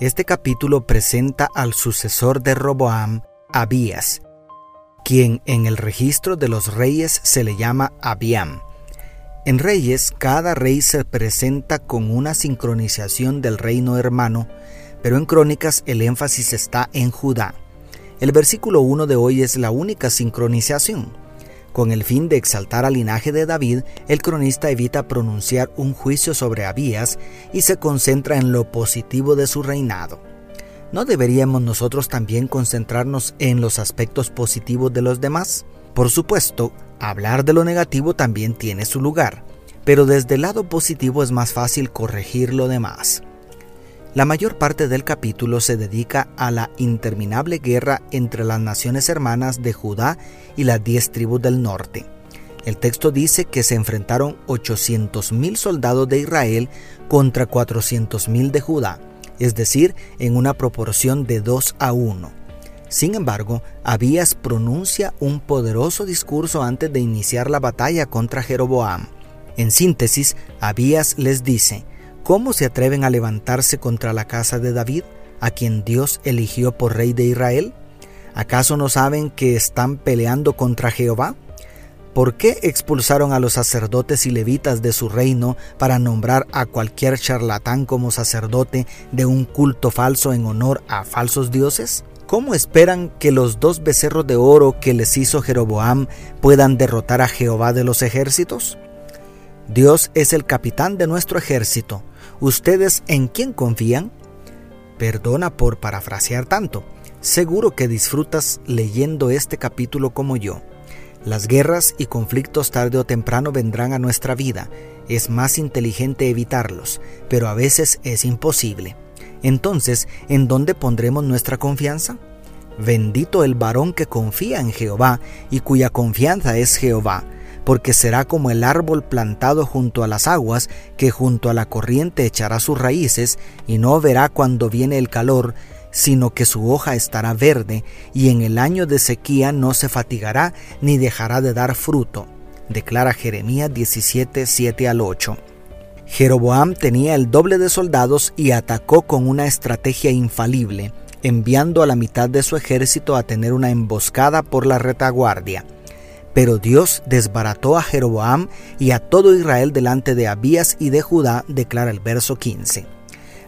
Este capítulo presenta al sucesor de Roboam, Abías, quien en el registro de los reyes se le llama Abiam. En Reyes, cada rey se presenta con una sincronización del reino hermano, pero en Crónicas el énfasis está en Judá. El versículo 1 de hoy es la única sincronización. Con el fin de exaltar al linaje de David, el cronista evita pronunciar un juicio sobre Abías y se concentra en lo positivo de su reinado. ¿No deberíamos nosotros también concentrarnos en los aspectos positivos de los demás? Por supuesto, hablar de lo negativo también tiene su lugar, pero desde el lado positivo es más fácil corregir lo demás. La mayor parte del capítulo se dedica a la interminable guerra entre las naciones hermanas de Judá y las diez tribus del norte. El texto dice que se enfrentaron 800.000 soldados de Israel contra 400.000 de Judá, es decir, en una proporción de 2 a 1. Sin embargo, Abías pronuncia un poderoso discurso antes de iniciar la batalla contra Jeroboam. En síntesis, Abías les dice, ¿Cómo se atreven a levantarse contra la casa de David, a quien Dios eligió por rey de Israel? ¿Acaso no saben que están peleando contra Jehová? ¿Por qué expulsaron a los sacerdotes y levitas de su reino para nombrar a cualquier charlatán como sacerdote de un culto falso en honor a falsos dioses? ¿Cómo esperan que los dos becerros de oro que les hizo Jeroboam puedan derrotar a Jehová de los ejércitos? Dios es el capitán de nuestro ejército. ¿Ustedes en quién confían? Perdona por parafrasear tanto. Seguro que disfrutas leyendo este capítulo como yo. Las guerras y conflictos tarde o temprano vendrán a nuestra vida. Es más inteligente evitarlos, pero a veces es imposible. Entonces, ¿en dónde pondremos nuestra confianza? Bendito el varón que confía en Jehová y cuya confianza es Jehová porque será como el árbol plantado junto a las aguas, que junto a la corriente echará sus raíces, y no verá cuando viene el calor, sino que su hoja estará verde, y en el año de sequía no se fatigará, ni dejará de dar fruto. Declara Jeremías 17, 7 al 8. Jeroboam tenía el doble de soldados y atacó con una estrategia infalible, enviando a la mitad de su ejército a tener una emboscada por la retaguardia. Pero Dios desbarató a Jeroboam y a todo Israel delante de Abías y de Judá, declara el verso 15.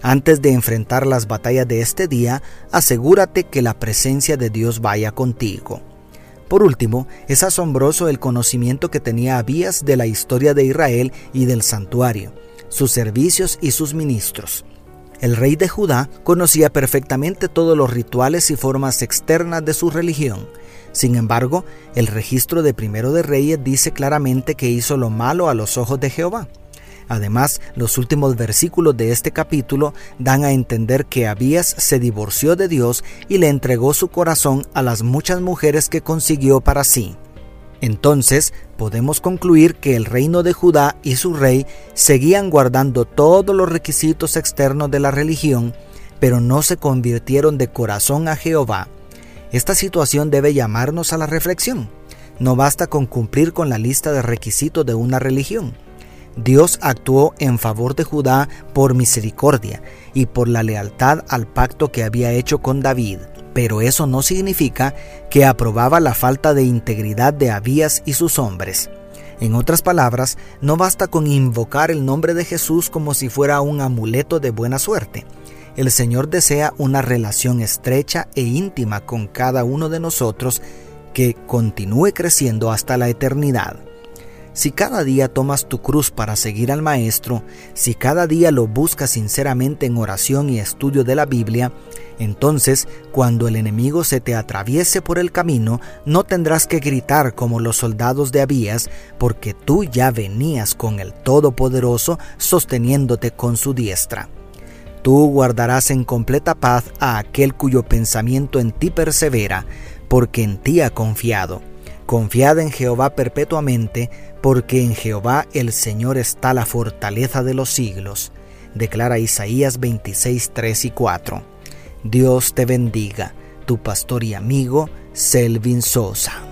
Antes de enfrentar las batallas de este día, asegúrate que la presencia de Dios vaya contigo. Por último, es asombroso el conocimiento que tenía Abías de la historia de Israel y del santuario, sus servicios y sus ministros. El rey de Judá conocía perfectamente todos los rituales y formas externas de su religión, sin embargo, el registro de Primero de Reyes dice claramente que hizo lo malo a los ojos de Jehová. Además, los últimos versículos de este capítulo dan a entender que Abías se divorció de Dios y le entregó su corazón a las muchas mujeres que consiguió para sí. Entonces, podemos concluir que el reino de Judá y su rey seguían guardando todos los requisitos externos de la religión, pero no se convirtieron de corazón a Jehová. Esta situación debe llamarnos a la reflexión. No basta con cumplir con la lista de requisitos de una religión. Dios actuó en favor de Judá por misericordia y por la lealtad al pacto que había hecho con David, pero eso no significa que aprobaba la falta de integridad de Abías y sus hombres. En otras palabras, no basta con invocar el nombre de Jesús como si fuera un amuleto de buena suerte el Señor desea una relación estrecha e íntima con cada uno de nosotros que continúe creciendo hasta la eternidad. Si cada día tomas tu cruz para seguir al Maestro, si cada día lo buscas sinceramente en oración y estudio de la Biblia, entonces cuando el enemigo se te atraviese por el camino, no tendrás que gritar como los soldados de Abías, porque tú ya venías con el Todopoderoso sosteniéndote con su diestra. Tú guardarás en completa paz a aquel cuyo pensamiento en ti persevera, porque en ti ha confiado. Confiad en Jehová perpetuamente, porque en Jehová el Señor está la fortaleza de los siglos. Declara Isaías 26, 3 y 4. Dios te bendiga, tu pastor y amigo Selvin Sosa.